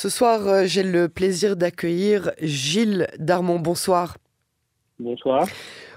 Ce soir, j'ai le plaisir d'accueillir Gilles Darmon. Bonsoir. Bonsoir.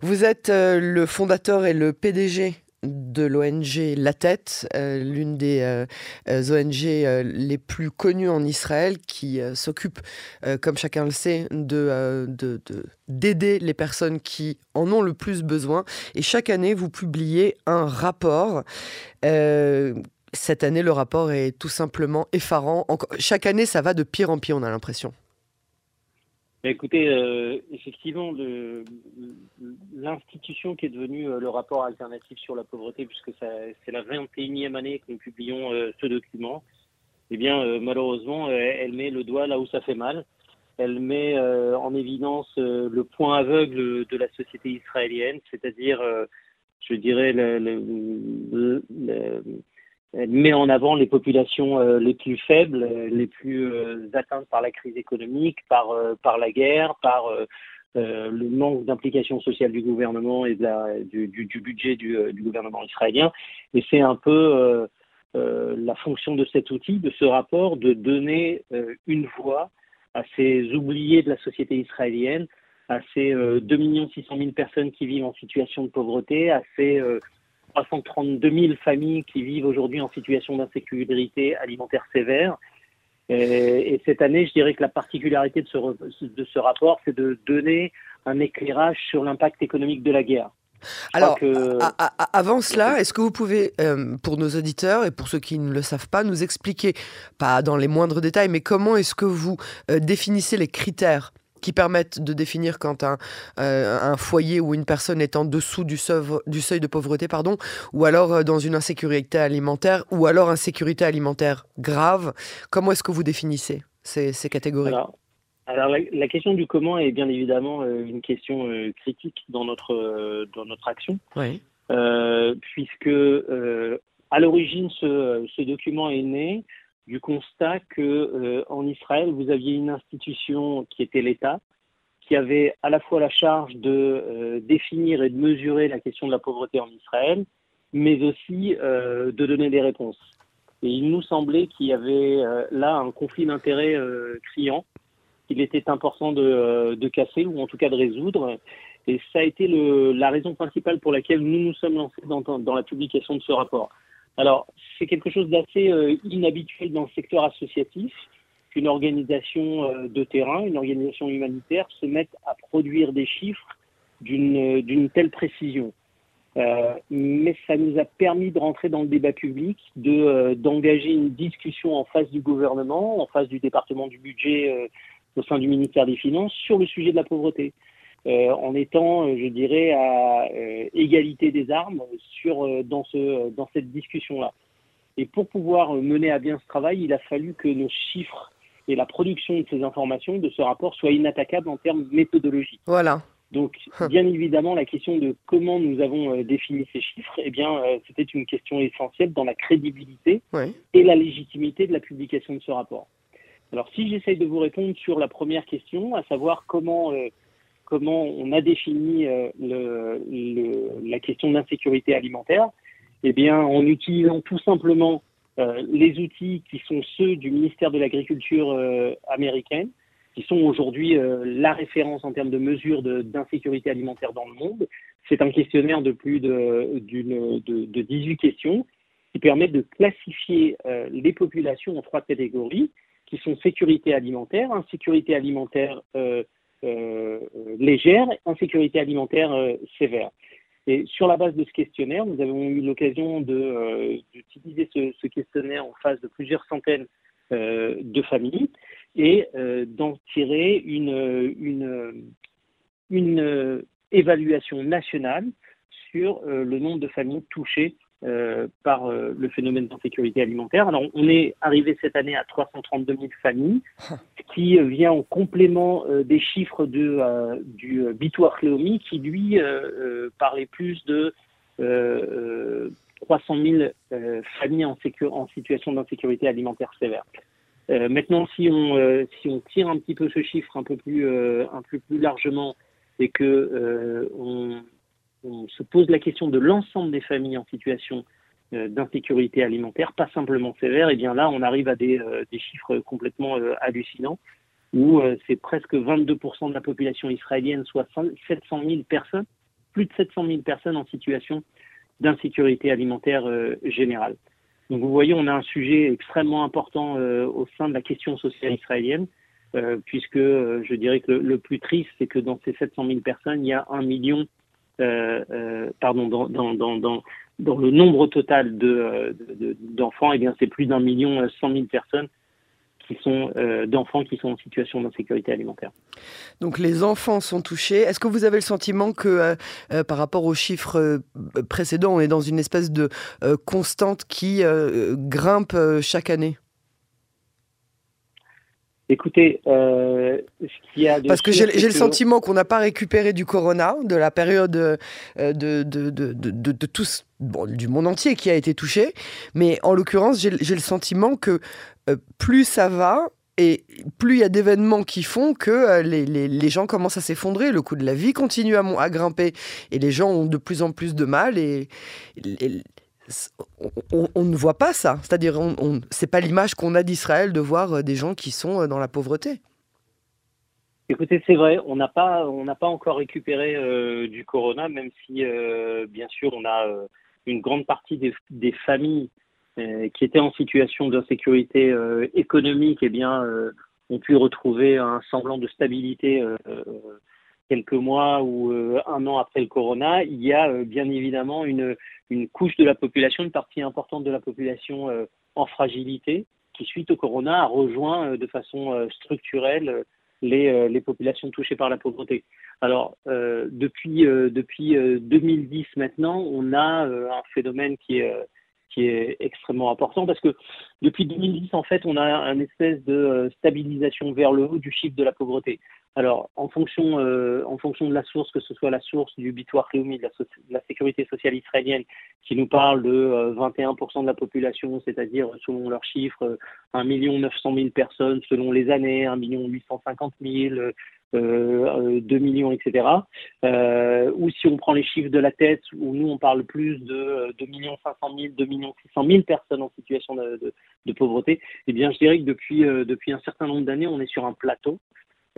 Vous êtes le fondateur et le PDG de l'ONG La Tête, euh, l'une des euh, euh, ONG les plus connues en Israël, qui s'occupe, comme chacun le sait, de, d'aider les personnes qui en ont le plus besoin. Et chaque année, vous publiez un rapport. Cette année, le rapport est tout simplement effarant. chaque année, ça va de pire en pire, on a l'impression. Écoutez, euh, effectivement, l'institution qui est devenue euh, le rapport alternatif sur la pauvreté, puisque c'est la 21e année que nous publions euh, ce document, eh bien, malheureusement, elle met le doigt là où ça fait mal. Elle met en évidence le point aveugle de la société israélienne, c'est-à-dire, je dirais, le, met en avant les populations euh, les plus faibles, euh, les plus euh, atteintes par la crise économique, par, par la guerre, par le manque d'implication sociale du gouvernement et de la, du, du, du budget du, du, gouvernement israélien. Et c'est un peu la fonction de cet outil, de ce rapport, de donner une voix à ces oubliés de la société israélienne, à ces 2 600 000 personnes qui vivent en situation de pauvreté, à ces 332 000 familles qui vivent aujourd'hui en situation d'insécurité alimentaire sévère. Et, cette année, je dirais que la particularité de ce, de ce rapport, c'est de donner un éclairage sur l'impact économique de la guerre. Alors, avant cela, est-ce que vous pouvez, euh, pour nos auditeurs et pour ceux qui ne le savent pas, nous expliquer, pas dans les moindres détails, mais comment est-ce que vous euh, définissez les critères qui permettent de définir quand un, euh, un, foyer ou une personne est en dessous du seuil, du seuil de pauvreté, pardon, ou alors euh, dans une insécurité alimentaire, ou alors insécurité alimentaire grave. Comment est-ce que vous définissez ces, ces catégories? Alors, la, question du comment est bien évidemment euh, une question critique dans notre, dans notre action, oui. puisque à l'origine, ce, ce, document est né du constat que euh, en Israël, vous aviez une institution qui était l'État, qui avait à la fois la charge de euh, définir et de mesurer la question de la pauvreté en Israël, mais aussi euh, de donner des réponses. Et il nous semblait qu'il y avait là un conflit d'intérêts criant, qu'il était important de, casser ou en tout cas de résoudre. Et ça a été la raison principale pour laquelle nous nous sommes lancés dans la publication de ce rapport. Alors, c'est quelque chose d'assez euh, inhabituel dans le secteur associatif qu'une organisation euh, de terrain, une organisation humanitaire se mette à produire des chiffres d'une euh, telle précision. mais ça nous a permis de rentrer dans le débat public, d'engager une discussion en face du gouvernement, en face du département du budget au sein du ministère des Finances sur le sujet de la pauvreté. Euh, en étant, euh, je dirais, à euh, égalité des armes sur, dans, ce, dans cette discussion-là. Et pour pouvoir mener à bien ce travail, il a fallu que nos chiffres et la production de ces informations, de ce rapport, soient inattaquables en termes méthodologiques. Voilà. Donc, bien évidemment, la question de comment nous avons défini ces chiffres, eh bien, c'était une question essentielle dans la crédibilité et la légitimité de la publication de ce rapport. Alors, si j'essaye de vous répondre sur la première question, à savoir comment comment on a défini euh, la question d'insécurité alimentaire, eh bien, en utilisant tout simplement euh, les outils qui sont ceux du ministère de l'Agriculture euh, américaine, qui sont aujourd'hui la référence en termes de mesures d'insécurité alimentaire dans le monde. C'est un questionnaire de plus de, de, de, 18 questions qui permet de classifier les populations en trois catégories, qui sont sécurité alimentaire, insécurité alimentaire légère, insécurité alimentaire euh, sévère. Et sur la base de ce questionnaire, nous avons eu l'occasion euh, d'utiliser ce, questionnaire en face de plusieurs centaines de familles et d'en tirer une évaluation nationale sur le nombre de familles touchées euh, par euh, le phénomène d'insécurité alimentaire. Alors, on est arrivé cette année à 332 000 familles, qui vient en complément euh, des chiffres de, du Bitoire Cléomi, qui lui parlait plus de 300 000 familles en, en situation d'insécurité alimentaire sévère. maintenant, si on, si on tire un petit peu ce chiffre un peu plus, un peu plus largement et que on, on se pose la question de l'ensemble des familles en situation d'insécurité alimentaire, pas simplement sévère, et bien là, on arrive à des, des chiffres complètement hallucinants, où c'est presque 22% de la population israélienne, soit 700 000 personnes, plus de 700 000 personnes en situation d'insécurité alimentaire générale. Donc vous voyez, on a un sujet extrêmement important au sein de la question sociale israélienne. Euh, puisque euh, je dirais que le, plus triste, c'est que dans ces 700 000 personnes, il y a un million, euh, pardon, dans, dans, dans, le nombre total de, d'enfants, et eh c'est plus d'un million 100 000 personnes qui sont d'enfants qui sont en situation d'insécurité alimentaire. Donc les enfants sont touchés. Est-ce que vous avez le sentiment que par rapport aux chiffres précédents, on est dans une espèce de constante qui grimpe chaque année? Écoutez, euh, ce qu'il y a Parce que j'ai le sentiment qu'on n'a pas récupéré du corona, de la période euh, de, de, de, de, tous, bon, du monde entier qui a été touché. Mais en l'occurrence, j'ai le sentiment que euh, plus ça va, et plus il y a d'événements qui font que les, les, les, gens commencent à s'effondrer, le coût de la vie continue à, à, grimper et les gens ont de plus en plus de mal et, et on, ne voit pas ça. C'est-à-dire, on, on c'est pas l'image qu'on a d'Israël de voir euh, des gens qui sont euh, dans la pauvreté. Écoutez, c'est vrai, on n'a pas, on n'a pas encore récupéré euh, du corona, même si, bien sûr, on a une grande partie des, familles qui étaient en situation d'insécurité économique, et eh bien, ont pu retrouver un semblant de stabilité quelques mois ou un an après le corona. Il y a bien évidemment une, couche de la population, une partie importante de la population euh, en fragilité, qui suite au corona a rejoint euh, de façon euh, structurelle les, les, populations touchées par la pauvreté. Alors depuis depuis 2010 maintenant, on a un phénomène qui est qui est extrêmement important parce que depuis 2010, en fait, on a un espèce de stabilisation vers le haut du chiffre de la pauvreté. Alors, en fonction, euh, en fonction de la source, que ce soit la source du Bitoire Réumi, de, la sécurité sociale israélienne, qui nous parle de 21% euh, de la population, c'est-à-dire, selon leurs chiffres, 1 900 000 personnes selon les années, 1 850 000, euh, 2 millions, etc. Euh, ou si on prend les chiffres de la tête, où nous, on parle plus de 2 500 000, 2 600 000 personnes en situation de, de, de pauvreté, eh bien, je dirais que depuis, depuis un certain nombre d'années, on est sur un plateau.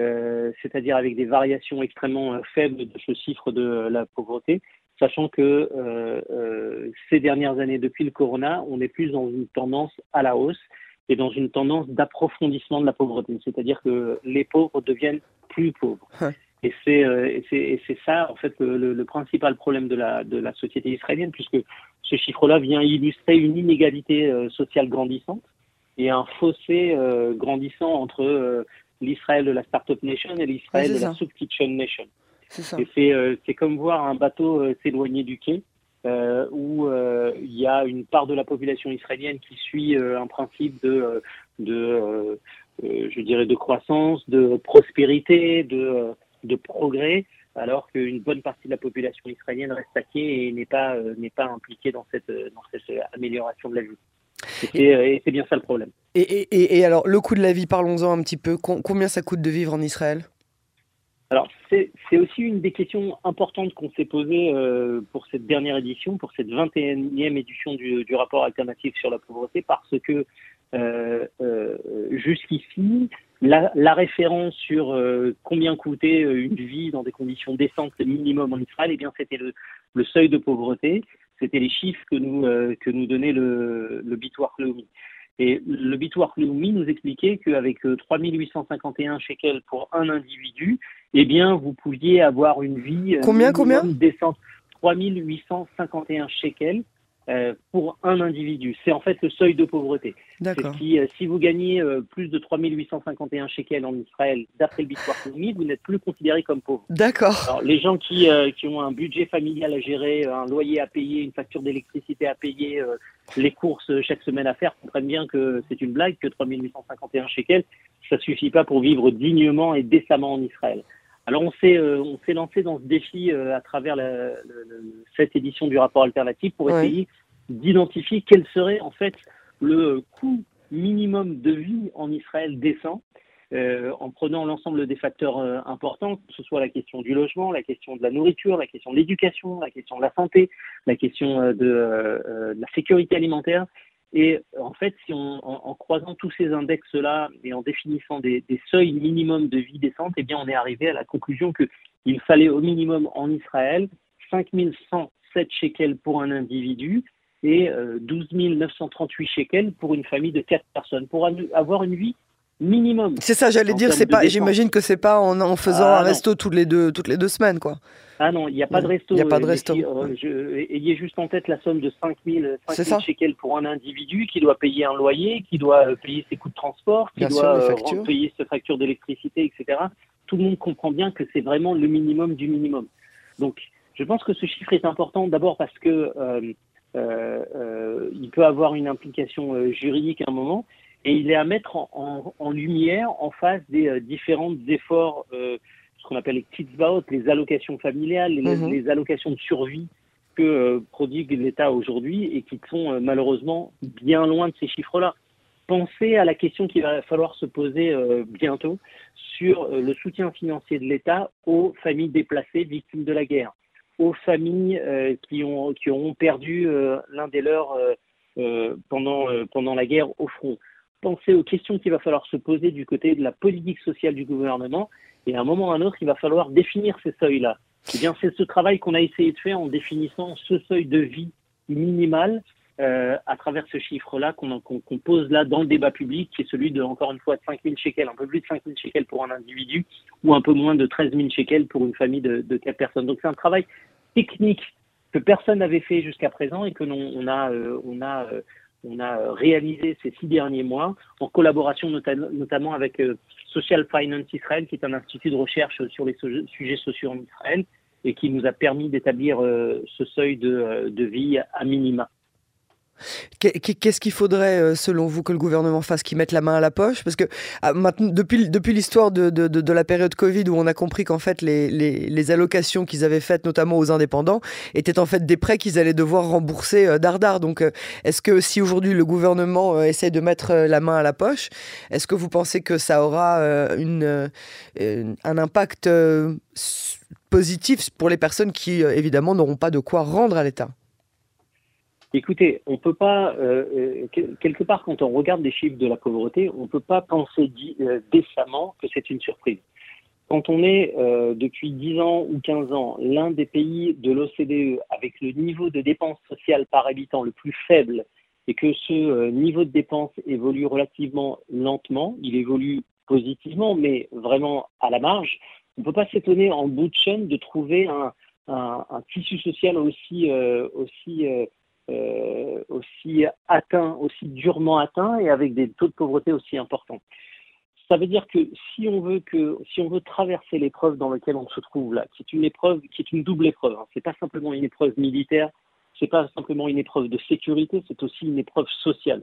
Euh, c'est-à-dire avec des variations extrêmement euh, faibles de ce chiffre de la pauvreté, sachant que euh, ces dernières années, depuis le corona, on est plus dans une tendance à la hausse et dans une tendance d'approfondissement de la pauvreté, c'est-à-dire que les pauvres deviennent plus pauvres. Et c'est ça, en fait, le, principal problème de la, de la société israélienne, puisque ce chiffre-là vient illustrer une inégalité sociale grandissante et un fossé grandissant entre l'Israël de la Startup Nation et l'Israël de la Soup Kitchen Nation. Euh, c'est comme voir un bateau euh, s'éloigner du quai, euh, où il y a une part de la population israélienne qui suit un principe de, de je dirais, de croissance, de prospérité, de, de progrès, alors qu'une bonne partie de la population israélienne reste à quai et n'est pas, n'est pas impliquée dans cette, dans cette amélioration de la vie. Et c'est bien ça le problème. Et, alors, le coût de la vie, parlons-en un petit peu. Combien ça coûte de vivre en Israël? Alors, c'est aussi une des questions importantes qu'on s'est posées euh, pour cette dernière édition, pour cette 21e édition du, rapport alternatif sur la pauvreté, parce que euh, euh, jusqu'ici, la, référence sur combien coûtait une vie dans des conditions décentes minimum en Israël, eh bien, c'était le, seuil de pauvreté, c'était les chiffres que nous, que nous donnait le, le Bitoire et le Bitoire Leumi nous expliquait qu'avec 3851 euh, shekels pour un individu, eh bien, vous pouviez avoir une vie euh, combien, combien? décente. 3851 shekels euh, pour un individu. C'est en fait le seuil de pauvreté. Qui, euh, si vous gagnez euh, plus de 3851 shekels en Israël, d'après le Bitcoin vous n'êtes plus considéré comme pauvre. D'accord. les gens qui, qui ont un budget familial à gérer, un loyer à payer, une facture d'électricité à payer, les courses chaque semaine à faire, comprennent bien que c'est une blague, que 3851 shekels, ça suffit pas pour vivre dignement et décemment en Israël. Alors on s'est euh, on s'est lancé dans ce défi euh, à travers la, cette édition du rapport alternatif pour essayer d'identifier quel serait en fait le coût minimum de vie en Israël décent. en prenant l'ensemble des facteurs importants, que ce soit la question du logement, la question de la nourriture, la question de l'éducation, la question de la santé, la question de, la sécurité alimentaire. Et en fait, si on, en, croisant tous ces index-là et en définissant des, des, seuils minimums de vie décente, eh bien, on est arrivé à la conclusion qu'il fallait au minimum en Israël 5107 shekels pour un individu et 12 euh, 938 shekels pour une famille de 4 personnes, pour avoir une vie minimum. C'est ça, j'allais dire, c'est pas, j'imagine que c'est pas en, en faisant ah, un resto toutes les deux, toutes les deux semaines, quoi. Ah non, il n'y a pas de resto. Il n'y a pas de resto. Euh, ayez juste en tête la somme de 5 000, 5 shekels pour un individu qui doit payer un loyer, qui doit euh, payer ses coûts de transport, qui doit payer ses factures d'électricité, etc. Tout le monde comprend bien que c'est vraiment le minimum du minimum. Donc, je pense que ce chiffre est important d'abord parce que euh, euh, il peut avoir une implication euh, juridique à un moment, et il est à mettre en, en, lumière en face des différents efforts, ce qu'on appelle les kitzbaot, les allocations familiales, les, mhm. les allocations de survie que prodigue l'État aujourd'hui et qui sont malheureusement bien loin de ces chiffres-là. Pensez à la question qu'il va falloir se poser bientôt sur le soutien financier de l'État aux familles déplacées victimes de la guerre aux familles euh, qui, ont, qui auront perdu euh, l'un des leurs euh, pendant, pendant la guerre au front. Pensez aux questions qu'il va falloir se poser du côté de la politique sociale du gouvernement. Et à un moment ou à un autre, il va falloir définir ces seuils-là. Eh bien, c'est ce travail qu'on a essayé de faire en définissant ce seuil de vie minimal euh, à travers ce chiffre-là qu'on pose là dans le débat public, qui est celui de, encore une fois, de 5 000 shekels, un peu plus de 5 000 shekels pour un individu, ou un peu moins de 13 000 shekels pour une famille de, de 4 personnes. Donc c'est un travail technique que personne n'avait fait jusqu'à présent et que l'on on a, euh, euh, on a réalisé ces six derniers mois en collaboration notamment avec Social Finance Israel, qui est un institut de recherche sur les sujets sociaux en Israël et qui nous a permis d'établir ce seuil de, de vie à minima. Qu'est-ce qu'il faudrait, euh, selon vous, que le gouvernement fasse Qu'il mette la main à la poche? Parce que ah, depuis, l'histoire de, la période Covid, où on a compris qu'en fait, les, allocations qu'ils avaient faites, notamment aux indépendants, étaient en fait des prêts qu'ils allaient devoir rembourser euh, dardard. Donc, euh, est-ce que si aujourd'hui le gouvernement essaie de mettre la main à la poche, est-ce que vous pensez que ça aura un impact positif pour les personnes qui, évidemment, n'auront pas de quoi rendre à l'État? Écoutez, on peut pas, euh, euh, quelque part, quand on regarde les chiffres de la pauvreté, on ne peut pas penser euh, décemment que c'est une surprise. Quand on est depuis 10 ans ou 15 ans l'un des pays de l'OCDE avec le niveau de dépenses sociales par habitant le plus faible et que ce niveau de dépenses évolue relativement lentement, il évolue positivement, mais vraiment à la marge, on ne peut pas s'étonner en bout de chaîne de trouver un, tissu social aussi euh, aussi atteint, aussi durement atteint et avec des taux de pauvreté aussi importants. Ça veut dire que si on veut que si on veut traverser l'épreuve dans laquelle on se trouve là, qui est une épreuve, qui est une double épreuve, hein, c'est pas simplement une épreuve militaire, c'est pas simplement une épreuve de sécurité, c'est aussi une épreuve sociale.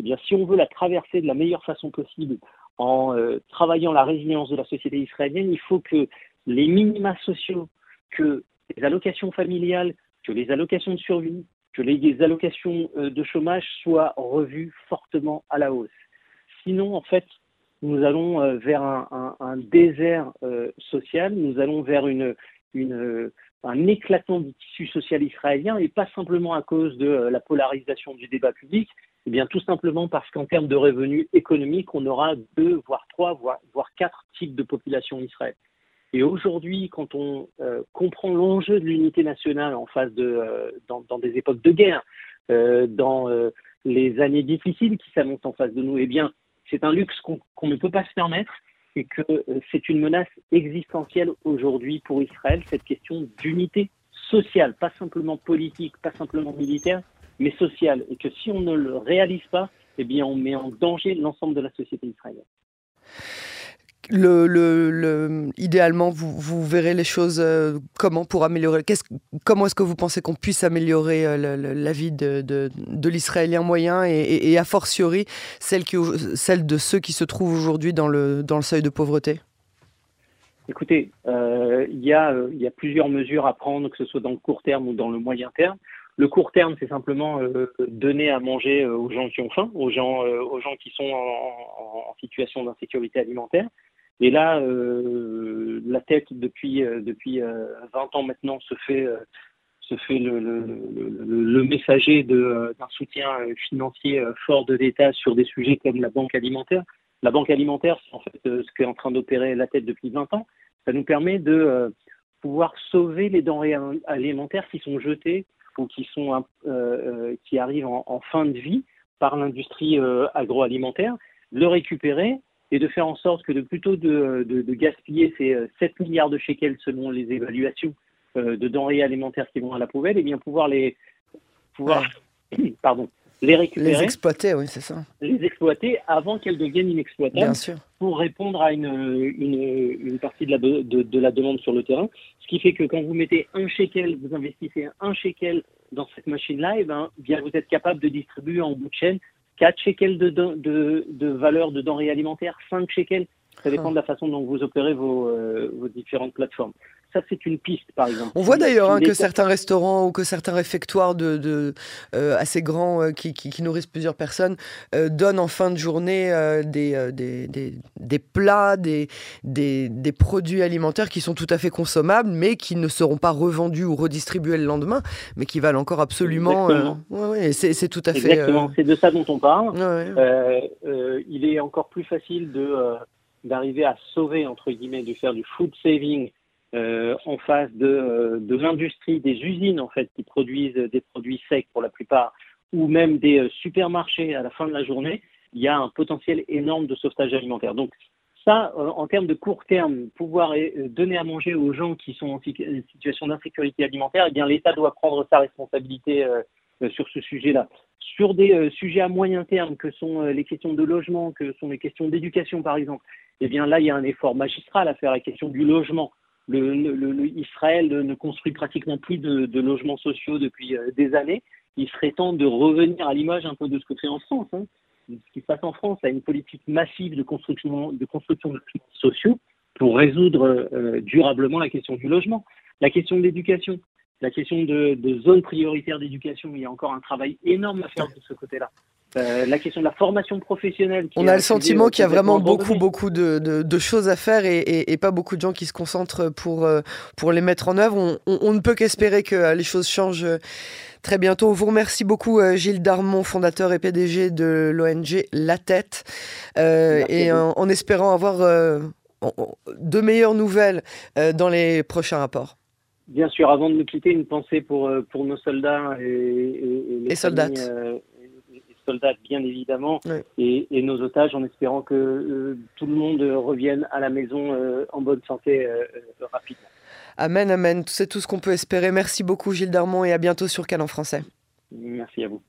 Eh bien, si on veut la traverser de la meilleure façon possible en euh, travaillant la résilience de la société israélienne, il faut que les minima sociaux, que les allocations familiales, que les allocations de survie, que les allocations euh, de chômage soient revues fortement à la hausse. Sinon, en fait, nous allons euh, vers un, désert euh, social, nous allons vers un éclatement du tissu social israélien, et pas simplement à cause de la polarisation du débat public, eh bien tout simplement parce qu'en termes de revenus économiques, on aura deux, voire trois, voire, voire quatre types de population israélienne. Et aujourd'hui, quand on euh, comprend l'enjeu de l'unité nationale en face de, euh, dans, des époques de guerre, euh, dans les années difficiles qui s'annoncent en face de nous, eh bien, c'est un luxe qu'on ne peut pas se permettre et que c'est une menace existentielle aujourd'hui pour Israël, cette question d'unité sociale, pas simplement politique, pas simplement militaire, mais sociale. Et que si on ne le réalise pas, eh bien, on met en danger l'ensemble de la société israélienne le, le, idéalement, vous, verrez les choses euh, comment pour améliorer Comment est-ce que vous pensez qu'on puisse améliorer euh, la vie de, l'Israélien moyen et, a fortiori celle, de ceux qui se trouvent aujourd'hui dans le, seuil de pauvreté? Écoutez, euh, il y, a plusieurs mesures à prendre, que ce soit dans le court terme ou dans le moyen terme. Le court terme, c'est simplement donner à manger aux gens qui ont faim, aux gens, qui sont en situation d'insécurité alimentaire. Et là, la tête depuis depuis 20 ans maintenant se fait se fait le, le, le, messager d'un soutien financier fort de l'État sur des sujets comme la banque alimentaire. La banque alimentaire, c'est en fait ce qu'est en train d'opérer la tête depuis 20 ans. Ça nous permet de pouvoir sauver les denrées alimentaires qui sont jetées ou qui, sont, euh, euh, qui arrivent en, fin de vie par l'industrie euh, agroalimentaire, le récupérer et de faire en sorte que de plutôt de, de, gaspiller ces 7 milliards de shekels selon les évaluations de denrées alimentaires qui vont à la poubelle, et bien pouvoir les pouvoir pardon les récupérer. Les exploiter, oui, c'est ça. Les exploiter avant qu'elles deviennent inexploitables. Bien sûr. Pour répondre à une, une, une partie de la, de, de, la demande sur le terrain. Ce qui fait que quand vous mettez un shekel, vous investissez un shekel dans cette machine-là, et eh ben, bien vous êtes capable de distribuer en bout de chaîne 4 shekels de, de, de valeur de denrées alimentaires, 5 shekels. Ça dépend de la façon dont vous opérez vos, euh, vos différentes plateformes. Ça, c'est une piste, par exemple. On voit d'ailleurs hein, que certains restaurants ou que certains réfectoires de, de euh, assez grands euh, qui, qui, nourrissent plusieurs personnes euh, donnent en fin de journée des, des, des, des, plats, des, des, produits alimentaires qui sont tout à fait consommables, mais qui ne seront pas revendus ou redistribués le lendemain, mais qui valent encore absolument. Ouais, ouais, c'est tout à fait. Exactement, c'est de ça dont on parle. il est encore plus facile de d'arriver à sauver, entre guillemets, de faire du food saving euh, en face de, euh, de l'industrie, des usines en fait qui produisent des produits secs pour la plupart, ou même des euh, supermarchés à la fin de la journée, il y a un potentiel énorme de sauvetage alimentaire. Donc ça, en termes de court terme, pouvoir donner à manger aux gens qui sont en situation d'insécurité alimentaire, eh bien l'État doit prendre sa responsabilité sur ce sujet-là. Sur des sujets à moyen terme, que sont les questions de logement, que sont les questions d'éducation par exemple, eh bien là, il y a un effort magistral à faire, la question du logement le, Israël ne construit pratiquement plus de, logements sociaux depuis euh, des années. Il serait temps de revenir à l'image un peu de ce que fait en France. Hein. Ce qui se passe en France, a une politique massive de construction de, construction de logements sociaux pour résoudre euh, durablement la question du logement. La question de l'éducation, la question de, de zones prioritaires d'éducation, il y a encore un travail énorme à faire de ce côté-là. Euh, la question de la formation professionnelle. On a le sentiment qu'il y a vraiment beaucoup, beaucoup de, choses à faire et, pas beaucoup de gens qui se concentrent pour, euh, pour les mettre en œuvre. On, ne peut qu'espérer que euh, les choses changent très bientôt. On vous remercie beaucoup, Gilles Darmon, fondateur et PDG de l'ONG La Tête, et en, espérant avoir de meilleures nouvelles dans les prochains rapports. Bien sûr, avant de nous quitter, une pensée pour, pour nos soldats et, les soldats soldats, bien évidemment, et, nos otages, en espérant que euh, tout le monde revienne à la maison euh, en bonne santé euh, rapidement. Amen, amen. C'est tout ce qu'on peut espérer. Merci beaucoup, Gilles Darmon, et à bientôt sur Canon Français. Merci à vous.